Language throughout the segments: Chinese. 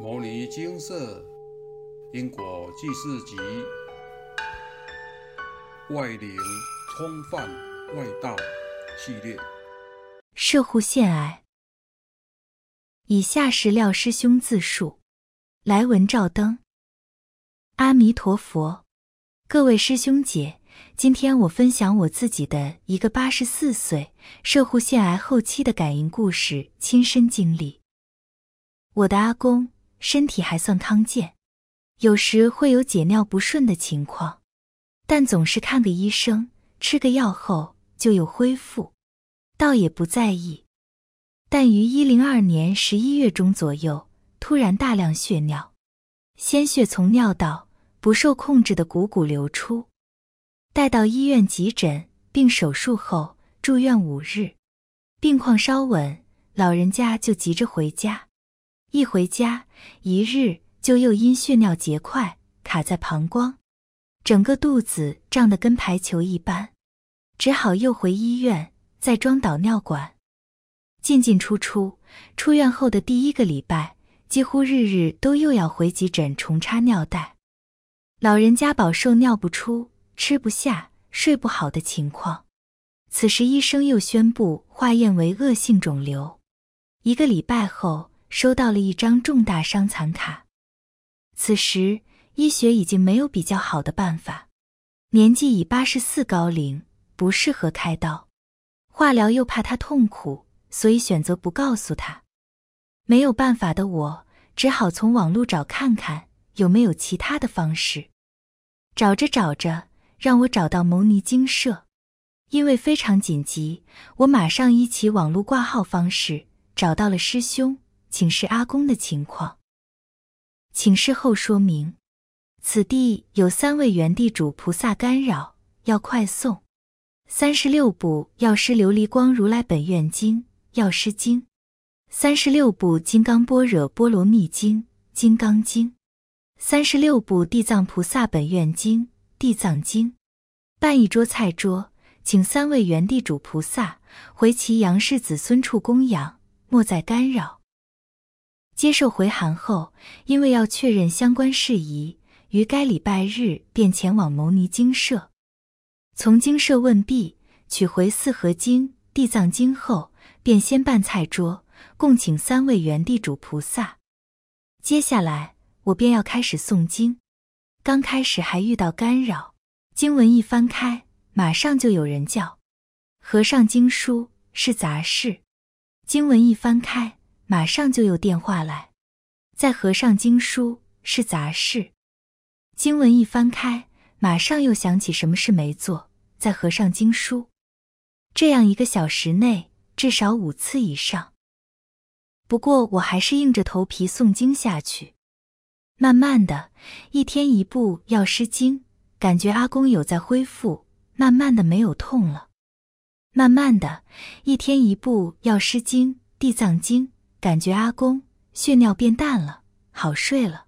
《摩尼金色因果记事集》外灵冲犯外道系列。射护腺癌。以下是廖师兄自述：来文照灯。阿弥陀佛，各位师兄姐，今天我分享我自己的一个八十四岁射护腺癌后期的感应故事，亲身经历。我的阿公。身体还算康健，有时会有解尿不顺的情况，但总是看个医生，吃个药后就有恢复，倒也不在意。但于一零二年十一月中左右，突然大量血尿，鲜血从尿道不受控制的汩汩流出。带到医院急诊并手术后住院五日，病况稍稳，老人家就急着回家。一回家，一日就又因血尿结块卡在膀胱，整个肚子胀得跟排球一般，只好又回医院再装导尿管。进进出出，出院后的第一个礼拜，几乎日日都又要回急诊重插尿袋。老人家饱受尿不出、吃不下、睡不好的情况。此时医生又宣布化验为恶性肿瘤。一个礼拜后。收到了一张重大伤残卡。此时医学已经没有比较好的办法，年纪已八十四高龄，不适合开刀，化疗又怕他痛苦，所以选择不告诉他。没有办法的我，只好从网络找看看有没有其他的方式。找着找着，让我找到牟尼精舍，因为非常紧急，我马上依其网络挂号方式找到了师兄。请示阿公的情况。请示后说明，此地有三位元地主菩萨干扰，要快送。三十六部药师琉璃光如来本愿经、药师经，三十六部金刚般若波罗蜜经、金刚经，三十六部地藏菩萨本愿经、地藏经。办一桌菜桌，请三位元地主菩萨回其杨氏子孙处供养，莫再干扰。接受回函后，因为要确认相关事宜，于该礼拜日便前往牟尼精舍。从精舍问毕，取回四合经、地藏经后，便先办菜桌，共请三位元地主菩萨。接下来我便要开始诵经。刚开始还遇到干扰，经文一翻开，马上就有人叫：“和尚经书是杂事。”经文一翻开。马上就有电话来，在合上经书是杂事。经文一翻开，马上又想起什么事没做，在合上经书。这样一个小时内至少五次以上。不过我还是硬着头皮诵经下去。慢慢的，一天一部药师经，感觉阿公有在恢复，慢慢的没有痛了。慢慢的，一天一部药师经、地藏经。感觉阿公血尿变淡了，好睡了。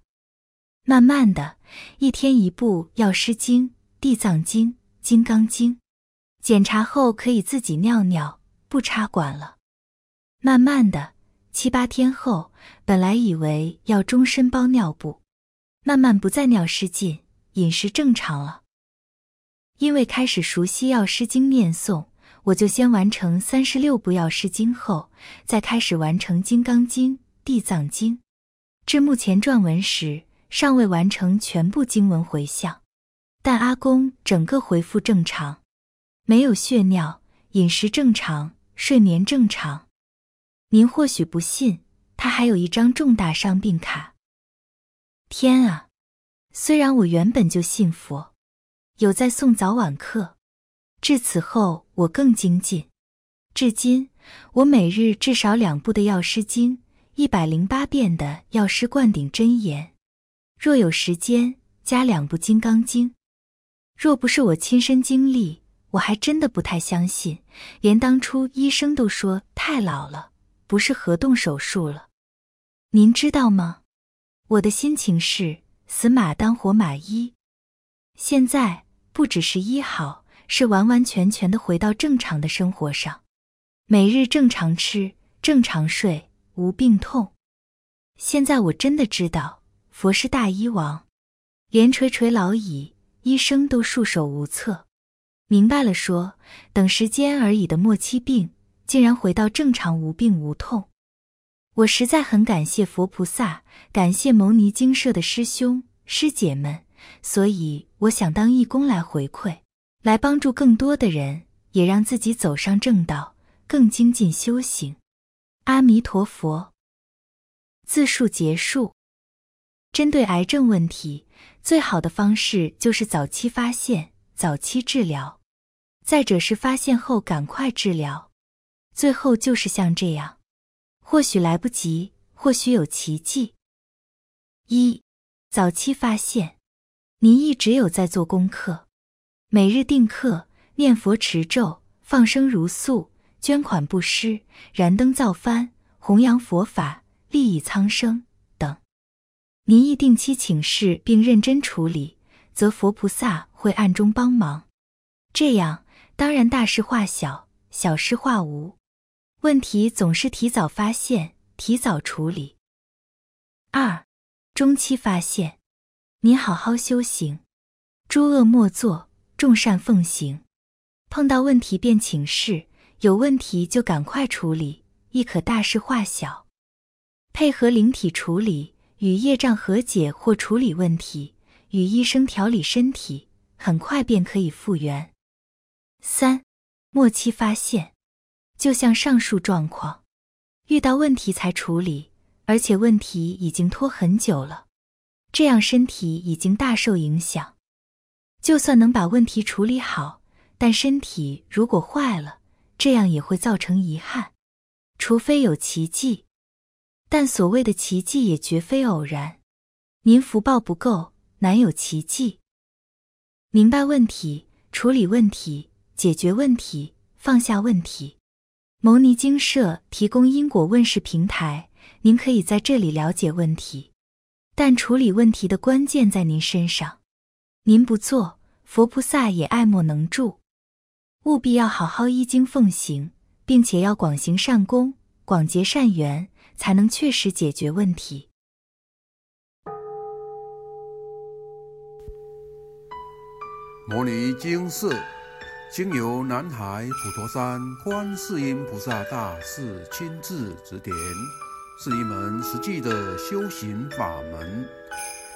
慢慢的，一天一部药师经、地藏经、金刚经，检查后可以自己尿尿，不插管了。慢慢的，七八天后，本来以为要终身包尿布，慢慢不再尿失禁，饮食正常了。因为开始熟悉药师经念诵。我就先完成三十六部药师经后，再开始完成金刚经、地藏经。至目前撰文时，尚未完成全部经文回向，但阿公整个恢复正常，没有血尿，饮食正常，睡眠正常。您或许不信，他还有一张重大伤病卡。天啊！虽然我原本就信佛，有在送早晚课。至此后，我更精进。至今，我每日至少两部的《药师经》，一百零八遍的《药师灌顶真言》。若有时间，加两部《金刚经》。若不是我亲身经历，我还真的不太相信。连当初医生都说太老了，不是合动手术了。您知道吗？我的心情是死马当活马医。现在不只是医好。是完完全全的回到正常的生活上，每日正常吃，正常睡，无病痛。现在我真的知道，佛是大医王，连垂垂老矣，医生都束手无策。明白了，说等时间而已的末期病，竟然回到正常，无病无痛。我实在很感谢佛菩萨，感谢牟尼精舍的师兄师姐们，所以我想当义工来回馈，来帮助更多的人，也让自己走上正道，更精进修行。阿弥陀佛。自述结束。针对癌症问题，最好的方式就是早期发现。早期治疗，再者是发现后赶快治疗，最后就是像这样，或许来不及，或许有奇迹。一、早期发现，您一直有在做功课，每日定课、念佛持咒、放生如素、捐款布施、燃灯造幡、弘扬佛法、利益苍生等，您亦定期请示并认真处理。则佛菩萨会暗中帮忙，这样当然大事化小，小事化无。问题总是提早发现，提早处理。二，中期发现，您好好修行，诸恶莫作，众善奉行。碰到问题便请示，有问题就赶快处理，亦可大事化小。配合灵体处理，与业障和解或处理问题。与医生调理身体，很快便可以复原。三，末期发现，就像上述状况，遇到问题才处理，而且问题已经拖很久了，这样身体已经大受影响。就算能把问题处理好，但身体如果坏了，这样也会造成遗憾。除非有奇迹，但所谓的奇迹也绝非偶然。您福报不够。难有奇迹。明白问题，处理问题，解决问题，放下问题。牟尼精舍提供因果问世平台，您可以在这里了解问题，但处理问题的关键在您身上。您不做，佛菩萨也爱莫能助。务必要好好依经奉行，并且要广行善功，广结善缘，才能确实解决问题。摩尼经寺经由南海普陀山观世音菩萨大士亲自指点，是一门实际的修行法门，